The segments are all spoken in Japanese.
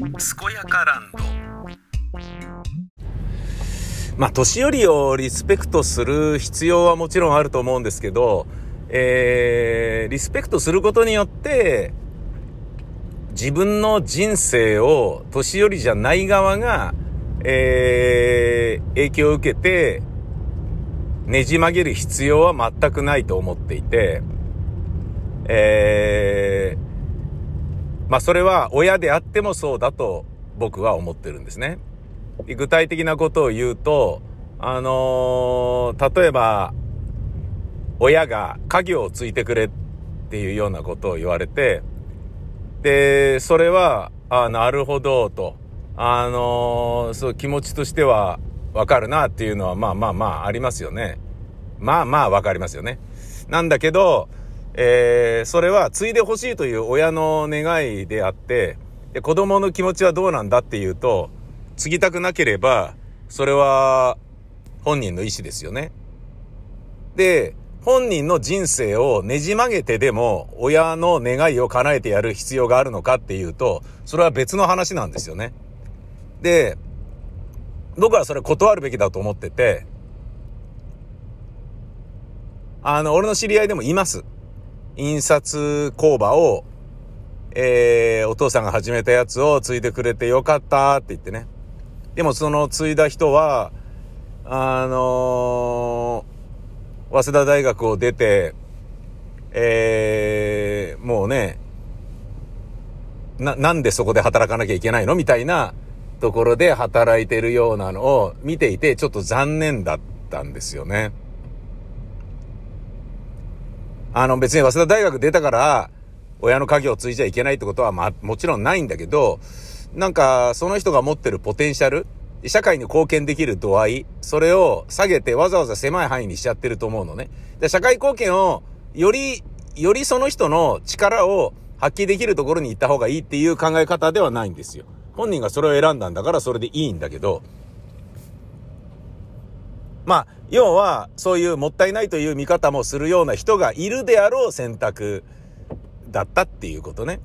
健やかランド。まあ年寄りをリスペクトする必要はもちろんあると思うんですけどえー、リスペクトすることによって自分の人生を年寄りじゃない側が、えー、影響を受けてねじ曲げる必要は全くないと思っていて、えー、まあそれは親であってもそうだと僕は思ってるんですね。具体的なことを言うと、あのー、例えば、親が家業をついてくれっていうようなことを言われて、で、それは、あなるほど、と。あのー、そう、気持ちとしてはわかるなっていうのは、まあまあまあありますよね。まあまあわかりますよね。なんだけど、えー、それは継いでほしいという親の願いであって、で子供の気持ちはどうなんだっていうと、継ぎたくなければ、それは本人の意思ですよね。で、本人の人生をねじ曲げてでも親の願いを叶えてやる必要があるのかっていうと、それは別の話なんですよね。で、僕はそれ断るべきだと思ってて、あの、俺の知り合いでもいます。印刷工場を、えー、お父さんが始めたやつを継いでくれてよかったって言ってね。でもその継いだ人は、あのー、早稲田大学を出て、えー、もうね、な、なんでそこで働かなきゃいけないのみたいなところで働いてるようなのを見ていて、ちょっと残念だったんですよね。あの別に早稲田大学出たから、親の家業を継いじゃいけないってことはまあもちろんないんだけど、なんかその人が持ってるポテンシャル、社会に貢献できる度合い、それを下げてわざわざ狭い範囲にしちゃってると思うのね。で社会貢献をより、よりその人の力を発揮できるところに行った方がいいっていう考え方ではないんですよ。本人がそれを選んだんだからそれでいいんだけど、まあ、要は、そういうもったいないという見方もするような人がいるであろう選択だったっていうことね。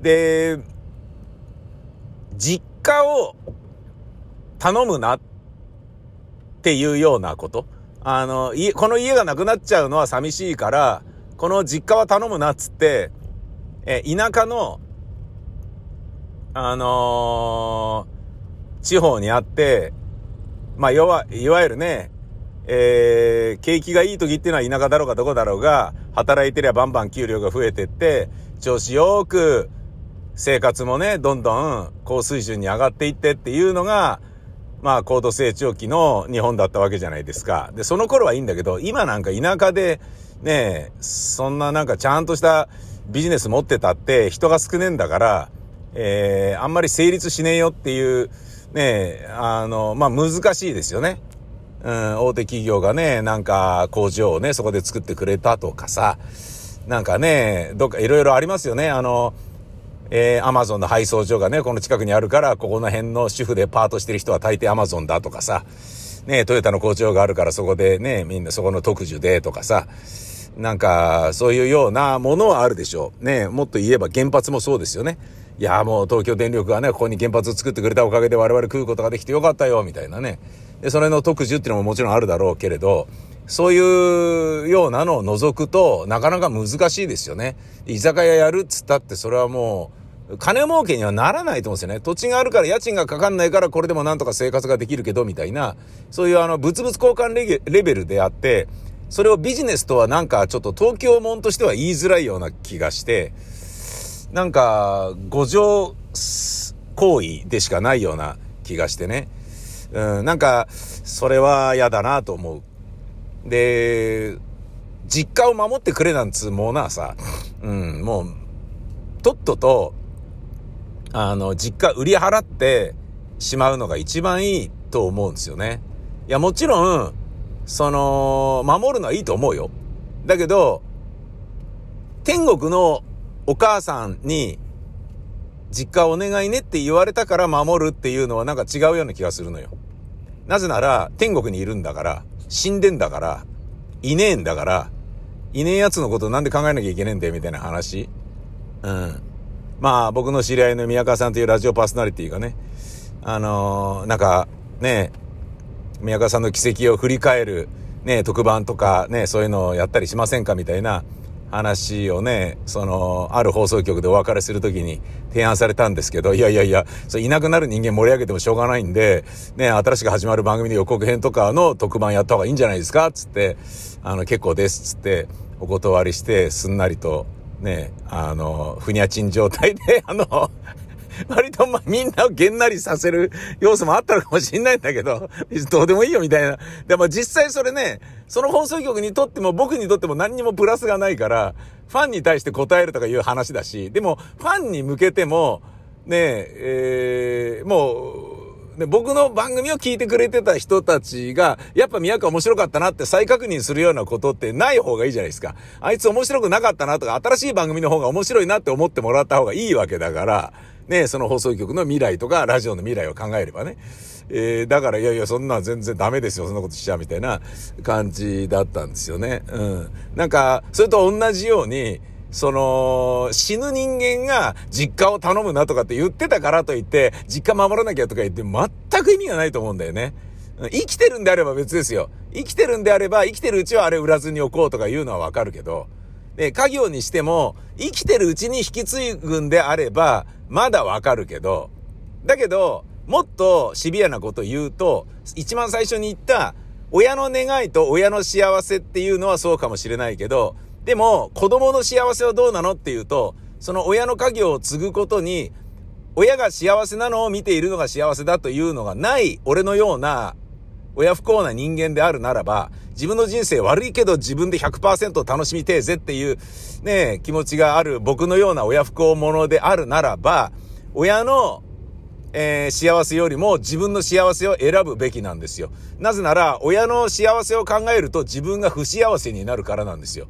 で、実家を頼むなっていうようなこと。あの、家、この家がなくなっちゃうのは寂しいから、この実家は頼むなっつって、え、田舎の、あのー、地方にあって、まあ、要は、いわゆるね、えー、景気がいい時っていうのは田舎だろうがどこだろうが、働いてりゃバンバン給料が増えてって、調子よく、生活もね、どんどん高水準に上がっていってっていうのが、まあ、高度成長期の日本だったわけじゃないですか。で、その頃はいいんだけど、今なんか田舎で、ね、そんななんかちゃんとしたビジネス持ってたって人が少ねえんだから、えー、あんまり成立しねえよっていう、ね、あの、まあ、難しいですよね。うん、大手企業がね、なんか工場をね、そこで作ってくれたとかさ、なんかね、どっかいろいろありますよね。あの、えー、アマゾンの配送所がね、この近くにあるから、ここの辺の主婦でパートしてる人は大抵アマゾンだとかさ、ね、トヨタの工場があるからそこでね、みんなそこの特需でとかさ、なんか、そういうようなものはあるでしょう。ね、もっと言えば原発もそうですよね。いや、もう東京電力がね、ここに原発を作ってくれたおかげで我々食うことができてよかったよ、みたいなね。で、それの特需っていうのももちろんあるだろうけれど、そういうようなのを除くと、なかなか難しいですよね。居酒屋やるっつったって、それはもう、金儲けにはならないと思うんですよね。土地があるから家賃がかかんないからこれでもなんとか生活ができるけど、みたいな、そういうあの、物々交換レベルであって、それをビジネスとはなんかちょっと東京門としては言いづらいような気がして、なんか、誤情行為でしかないような気がしてね。うん、なんか、それは嫌だなと思う。で、実家を守ってくれなんつうものはさ、うん、もう、とっとと、あの、実家売り払ってしまうのが一番いいと思うんですよね。いや、もちろん、その、守るのはいいと思うよ。だけど、天国のお母さんに、実家お願いねって言われたから守るっていうのはなんか違うような気がするのよ。なぜなら、天国にいるんだから、死んでんだから、いねえんだから、いねえ奴のことなんで考えなきゃいけねえんだよみたいな話。うん。まあ僕の知り合いの宮川さんというラジオパーソナリティがね、あのー、なんかね、宮川さんの奇跡を振り返るね、特番とかね、そういうのをやったりしませんかみたいな話をね、その、ある放送局でお別れするときに提案されたんですけど、いやいやいや、そいなくなる人間盛り上げてもしょうがないんで、ね、新しく始まる番組の予告編とかの特番やった方がいいんじゃないですか？つって、あの、結構です、つって、お断りして、すんなりと、ね、あの、ふにゃちん状態で、あの、割とまあみんなをげんなりさせる要素もあったのかもしんないんだけど、どうでもいいよみたいな。でも実際それね、その放送局にとっても僕にとっても何にもプラスがないから、ファンに対して答えるとかいう話だし、でもファンに向けても、ねえ、えー、もう、で、僕の番組を聞いてくれてた人たちが、やっぱ宮川面白かったなって再確認するようなことってない方がいいじゃないですか。あいつ面白くなかったなとか、新しい番組の方が面白いなって思ってもらった方がいいわけだから、ね、その放送局の未来とか、ラジオの未来を考えればね。えー、だから、いやいや、そんな全然ダメですよ、そんなことしちゃうみたいな感じだったんですよね。うん。なんか、それと同じように、その、死ぬ人間が実家を頼むなとかって言ってたからといって、実家守らなきゃとか言って全く意味がないと思うんだよね。生きてるんであれば別ですよ。生きてるんであれば、生きてるうちはあれ売らずに置こうとか言うのはわかるけど、で、家業にしても、生きてるうちに引き継ぐんであれば、まだわかるけど、だけど、もっとシビアなこと言うと、一番最初に言った、親の願いと親の幸せっていうのはそうかもしれないけど、でも、子供の幸せはどうなのっていうと、その親の家業を継ぐことに、親が幸せなのを見ているのが幸せだというのがない俺のような親不幸な人間であるならば、自分の人生悪いけど自分で100%楽しみてえぜっていうね、気持ちがある僕のような親不幸者であるならば、親のえー、幸せよりも自分の幸せを選ぶべきなんですよ。なぜなら、親の幸せを考えると自分が不幸せになるからなんですよ。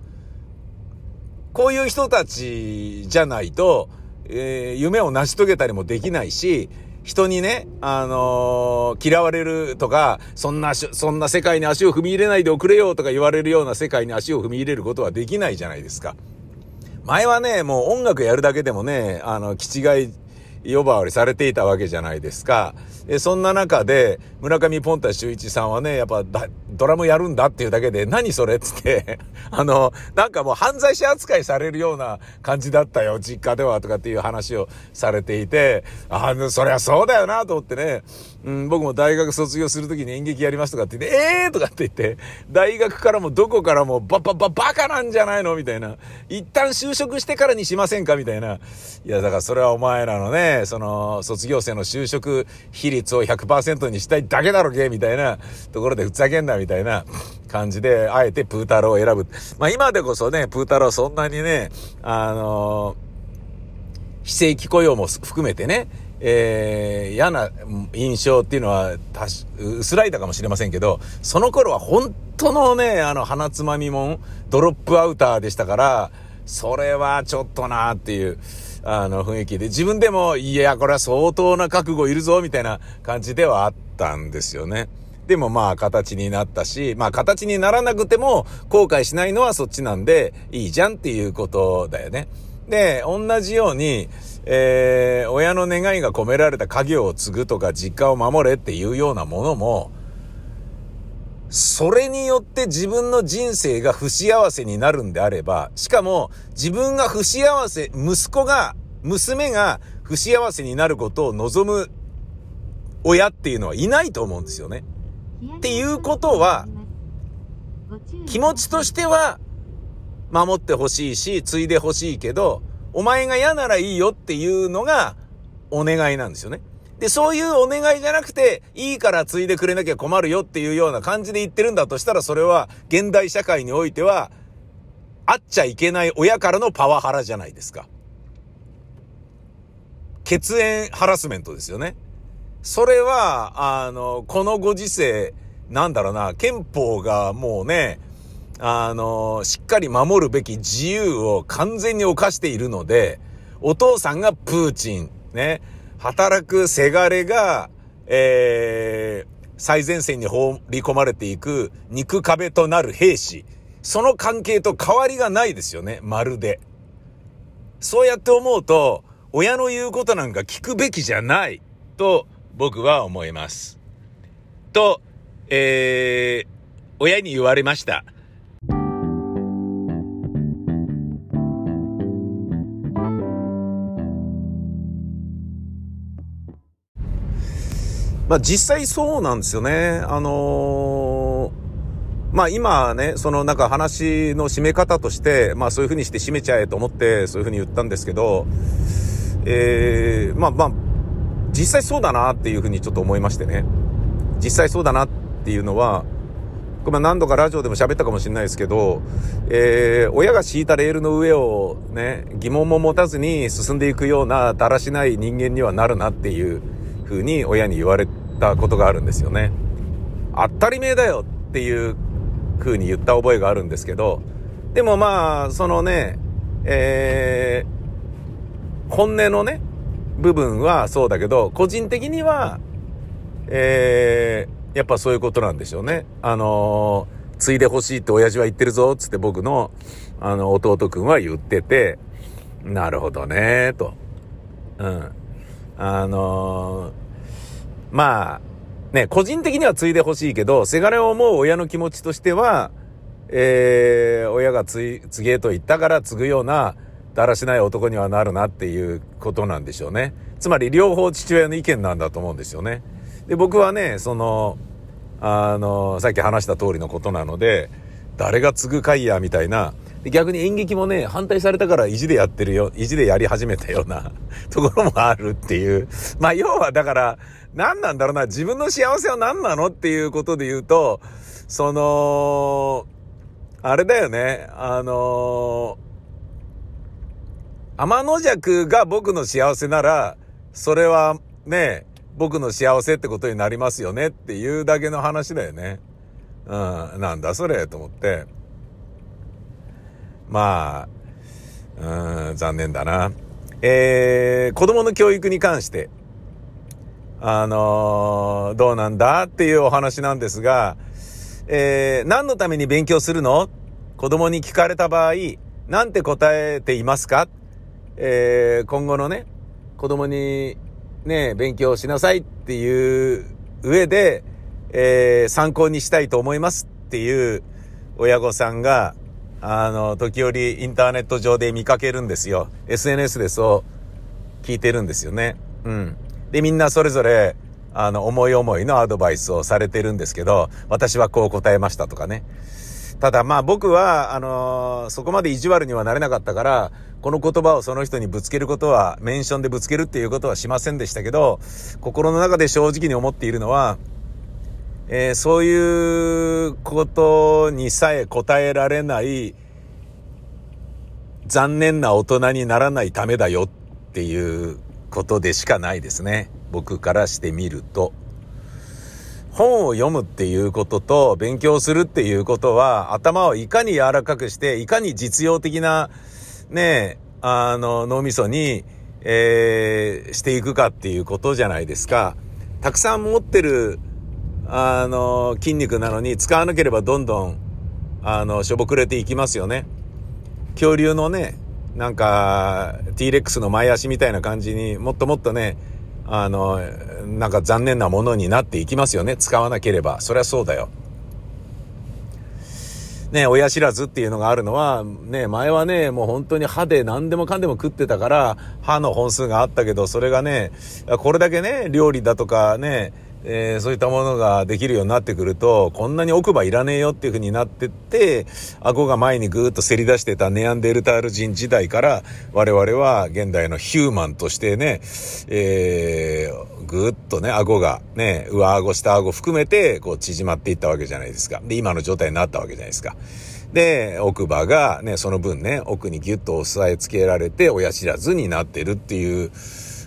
こういう人たちじゃないと、えー、夢を成し遂げたりもできないし、人にね、あのー、嫌われるとか、そんな、そんな世界に足を踏み入れないでおくれよとか言われるような世界に足を踏み入れることはできないじゃないですか。前はね、もう音楽やるだけでもね、あの、気違い呼ばわりされていたわけじゃないですか。そんな中で、村上ポンタ秀一さんはね、やっぱドラムやるんだっていうだけで、何それっつって、あの、なんかもう犯罪者扱いされるような感じだったよ、実家ではとかっていう話をされていて、あの、そりゃそうだよなと思ってね、うん、僕も大学卒業するときに演劇やりますとかって言って、ええーとかって言って、大学からもどこからもババババカなんじゃないの？みたいな。一旦就職してからにしませんか？みたいな。いや、だからそれはお前らのね、その、卒業生の就職比率を100%にしたいだけだろけ？みたいなところでふざけんなみたいな。たいな感じで、あえてプータローを選ぶ。まあ今でこそね、プータローそんなにね、あの非正規雇用も含めてね、えー、嫌な印象っていうのは、たし、薄らいだかもしれませんけど、その頃は本当のね、あの、鼻つまみもん、ドロップアウターでしたから、それはちょっとなっていう、あの、雰囲気で、自分でも、いや、これは相当な覚悟いるぞ、みたいな感じではあったんですよね。でもまあ形になったし、まあ形にならなくても後悔しないのはそっちなんでいいじゃんっていうことだよね。で、同じように、えー、親の願いが込められた家業を継ぐとか実家を守れっていうようなものも、それによって自分の人生が不幸せになるんであれば、しかも自分が不幸せ、息子が、娘が不幸せになることを望む親っていうのはいないと思うんですよね。っていうことは、気持ちとしては守ってほしいし、継いでほしいけど、お前が嫌ならいいよっていうのがお願いなんですよね。で、そういうお願いじゃなくて、いいから継いでくれなきゃ困るよっていうような感じで言ってるんだとしたら、それは現代社会においては、あっちゃいけない親からのパワハラじゃないですか。血縁ハラスメントですよね。それは、あの、このご時世、なんだろうな、憲法がもうね、あの、しっかり守るべき自由を完全に犯しているので、お父さんがプーチン、ね、働くせがれが、えー、最前線に放り込まれていく肉壁となる兵士。その関係と変わりがないですよね、まるで。そうやって思うと、親の言うことなんか聞くべきじゃないと僕は思います。と、えー、親に言われました。まあ実際そうなんですよね。あのー、まあ今ね、そのなんか話の締め方として、まあそういう風にして締めちゃえと思ってそういう風に言ったんですけど、えー、まあまあ、実際そうだなっていう風にちょっと思いましてね。実際そうだなっていうのは、まあ、何度かラジオでも喋ったかもしれないですけど、えー、親が敷いたレールの上をね、疑問も持たずに進んでいくようなだらしない人間にはなるなっていう風に親に言われたことがあるんですよね。当たり前だよっていう風に言った覚えがあるんですけど、でもまあ、そのね、えー、本音のね、部分はそうだけど、個人的には、えー、やっぱそういうことなんでしょうね。あのー、継いでほしいって親父は言ってるぞ、つって僕の、あの、弟くんは言ってて、なるほどね、と。うん。あのー、まあ、ね、個人的には継いでほしいけど、せがれを思う親の気持ちとしては、えー、親が継げと言ったから継ぐような、だらしない男にはなるなっていうことなんでしょうね。つまり両方父親の意見なんだと思うんですよね。で、僕はね、その、あの、さっき話した通りのことなので、誰が継ぐかいや、みたいな。逆に演劇もね、反対されたから意地でやってるよ、意地でやり始めたような ところもあるっていう。まあ、要はだから、何なんだろうな、自分の幸せは何なのっていうことで言うと、その、あれだよね、あの天の弱が僕の幸せなら、それはね、僕の幸せってことになりますよねっていうだけの話だよね。うん、なんだそれと思って。まあ、うん、残念だな。えー、子供の教育に関して、あのー、どうなんだっていうお話なんですが、えー、何のために勉強するの？子供に聞かれた場合、なんて答えていますか？えー、今後のね、子供にね、勉強しなさいっていう上で、えー、参考にしたいと思いますっていう親御さんが、あの、時折インターネット上で見かけるんですよ。SNS でそう聞いてるんですよね。うん。で、みんなそれぞれ、あの、思い思いのアドバイスをされてるんですけど、私はこう答えましたとかね。ただまあ僕は、あのー、そこまで意地悪にはなれなかったから、この言葉をその人にぶつけることは、メンションでぶつけるっていうことはしませんでしたけど、心の中で正直に思っているのは、えー、そういうことにさえ答えられない残念な大人にならないためだよっていうことでしかないですね。僕からしてみると。本を読むっていうことと勉強するっていうことは頭をいかに柔らかくしていかに実用的なねあの脳みそに、えー、していくかっていうことじゃないですか。たくさん持ってるあの筋肉なのに使わなければどんどんあのしょぼくれていきますよね。恐竜のねなんか T-Rex の前足みたいな感じにもっともっとねあのなんか残念なものになっていきますよね。使わなければ。そりゃそうだよ。ね親知らずっていうのがあるのはね前はねもう本当に歯で何でもかんでも食ってたから歯の本数があったけどそれがねこれだけね料理だとかねえー、そういったものができるようになってくると、こんなに奥歯いらねえよっていう風になってって、顎が前にぐーっとせり出してたネアンデルタール人時代から、我々は現代のヒューマンとしてね、えー、ぐーっとね、顎がね、上顎、下顎含めて、こう縮まっていったわけじゃないですか。で、今の状態になったわけじゃないですか。で、奥歯がね、その分ね、奥にギュッと押さえつけられて、親知らずになってるっていう、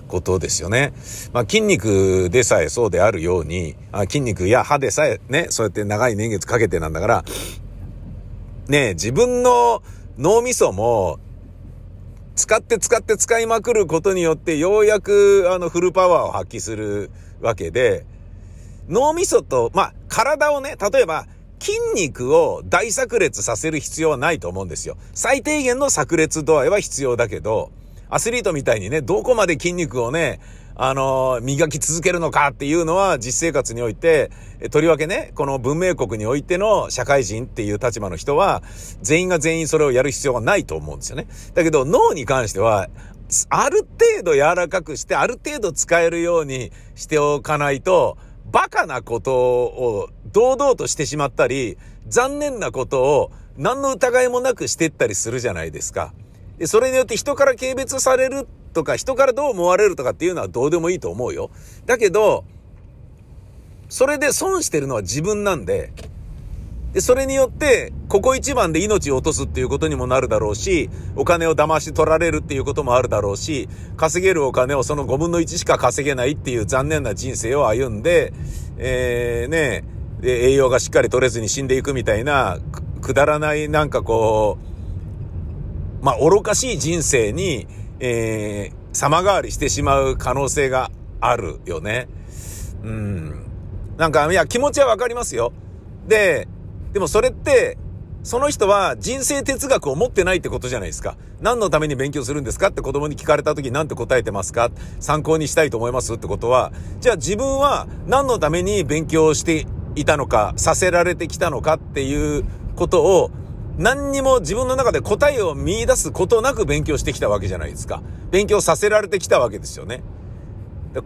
ことですよね。まあ、筋肉でさえそうであるように、あ筋肉や歯でさえね、そうやって長い年月かけてなんだから、ね、自分の脳みそも、使って使って使いまくることによって、ようやく、あの、フルパワーを発揮するわけで、脳みそと、まあ、体をね、例えば、筋肉を大炸裂させる必要はないと思うんですよ。最低限の炸裂度合いは必要だけど、アスリートみたいにね、どこまで筋肉をね、あの、磨き続けるのかっていうのは実生活において、とりわけね、この文明国においての社会人っていう立場の人は、全員が全員それをやる必要がないと思うんですよね。だけど脳に関しては、ある程度柔らかくして、ある程度使えるようにしておかないと、バカなことを堂々としてしまったり、残念なことを何の疑いもなくしてったりするじゃないですか。で、それによって人から軽蔑されるとか、人からどう思われるとかっていうのはどうでもいいと思うよ。だけど、それで損してるのは自分なんで、で、それによって、ここ一番で命を落とすっていうことにもなるだろうし、お金を騙し取られるっていうこともあるだろうし、稼げるお金をその5分の1しか稼げないっていう残念な人生を歩んで、えー、ね、栄養がしっかり取れずに死んでいくみたいな、くだらないなんかこう、まあ、愚かしい人生に、えー、様変わりしてしまう可能性があるよね。うん。なんか、いや、気持ちはわかりますよ。で、でもそれって、その人は人生哲学を持ってないってことじゃないですか。何のために勉強するんですか？って子供に聞かれた時何て答えてますか？参考にしたいと思います？ってことは、じゃあ自分は何のために勉強していたのか、させられてきたのかっていうことを何にも自分の中で答えを見出すことなく勉強してきたわけじゃないですか。勉強させられてきたわけですよね。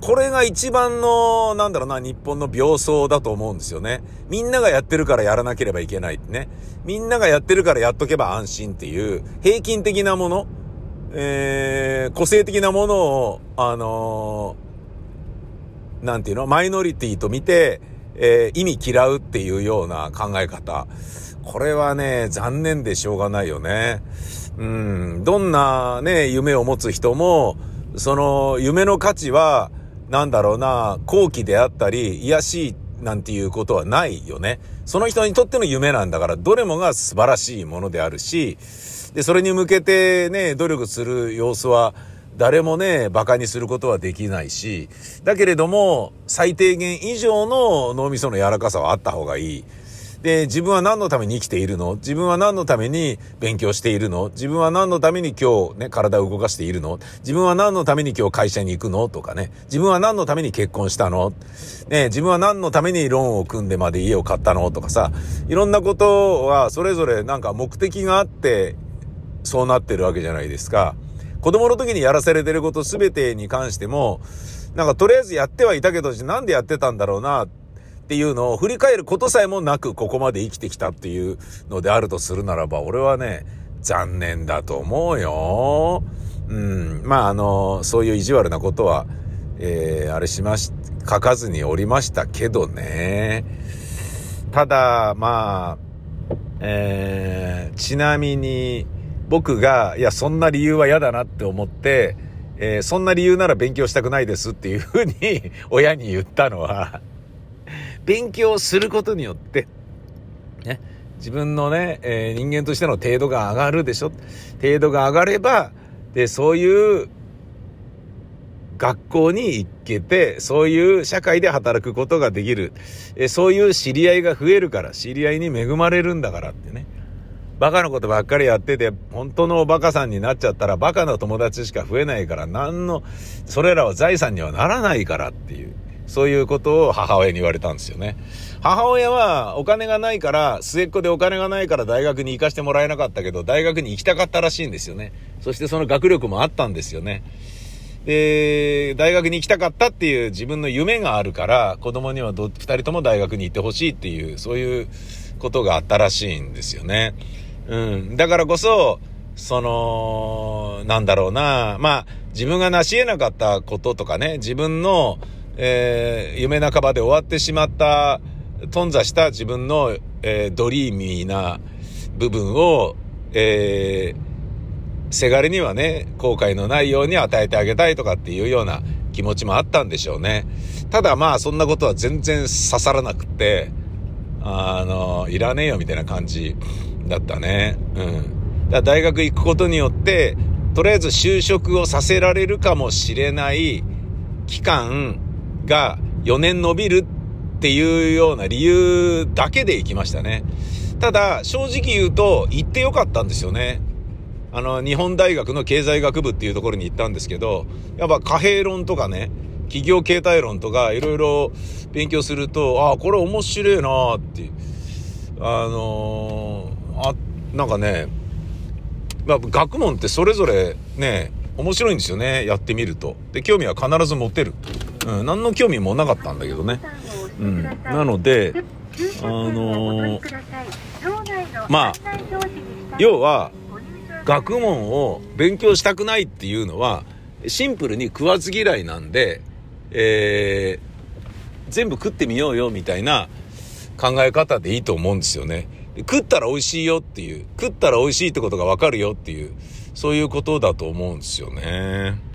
これが一番の、なんだろうな、日本の病巣だと思うんですよね。みんながやってるからやらなければいけないってね。みんながやってるからやっとけば安心っていう、平均的なもの、えー、個性的なものを、あのー、なんていうの、マイノリティと見て、えー、意味嫌うっていうような考え方。これはね、残念でしょうがないよね。うん、どんなね、夢を持つ人も、その夢の価値は、なんだろうな、好奇であったり、癒しいなんていうことはないよね。その人にとっての夢なんだから、どれもが素晴らしいものであるし、で、それに向けてね、努力する様子は、誰もね、馬鹿にすることはできないし、だけれども、最低限以上の脳みその柔らかさはあった方がいい。で、自分は何のために生きているの？自分は何のために勉強しているの？自分は何のために今日ね、体を動かしているの？自分は何のために今日会社に行くの？とかね。自分は何のために結婚したの？ね、自分は何のためにローンを組んでまで家を買ったの？とかさ。いろんなことはそれぞれなんか目的があって、そうなってるわけじゃないですか。子供の時にやらされてること全てに関しても、なんかとりあえずやってはいたけど、なんでやってたんだろうなていうのを振り返ることさえもなくここまで生きてきたっていうのであるとするならば、俺はね、残念だと思うよ。うん。まあ、あの、そういう意地悪なことは、えー、あれしまし、書かずにおりましたけどね。ただ、まあ、えー、ちなみに、僕が、いや、そんな理由は嫌だなって思って、えー、そんな理由なら勉強したくないですっていうふうに親に言ったのは勉強することによって、ね、自分のね、えー、人間としての程度が上がるでしょ？程度が上がれば、で、そういう学校に行けて、そういう社会で働くことができる。えそういう知り合いが増えるから、知り合いに恵まれるんだからってね。バカなことばっかりやってて、本当のおバカさんになっちゃったら、バカな友達しか増えないから、何の、それらは財産にはならないからっていう。そういうことを母親に言われたんですよね。母親はお金がないから、末っ子でお金がないから大学に行かしてもらえなかったけど、大学に行きたかったらしいんですよね。そしてその学力もあったんですよね。で、大学に行きたかったっていう自分の夢があるから、子供にはど、二人とも大学に行ってほしいっていう、そういうことがあったらしいんですよね。うん。だからこそ、その、なんだろうな、まあ、自分が成し得なかったこととかね、自分の、えー、夢半ばで終わってしまった、頓挫した自分の、えー、ドリーミーな部分を、えー、せがれにはね、後悔のないように与えてあげたいとかっていうような気持ちもあったんでしょうね。ただまあそんなことは全然刺さらなくって、あの、いらねえよみたいな感じだったね。うん。だ大学行くことによって、とりあえず就職をさせられるかもしれない期間が4年伸びるっていうような理由だけで行きましたね。ただ、正直言うと、行ってよかったんですよね。あの、日本大学の経済学部っていうところに行ったんですけど、やっぱ貨幣論とかね、企業形態論とかいろいろ勉強すると、ああ、これ面白いなっていう。あのー、あ、なんかね、まあ、学問ってそれぞれね、面白いんですよね、やってみると。で、興味は必ず持てる。うん、何の興味もなかったんだけどね。うん。なので、あのー、まあ、要は、学問を勉強したくないっていうのは、シンプルに食わず嫌いなんで、えー、全部食ってみようよみたいな考え方でいいと思うんですよね。食ったら美味しいよっていう、食ったら美味しいってことがわかるよっていう、そういうことだと思うんですよね。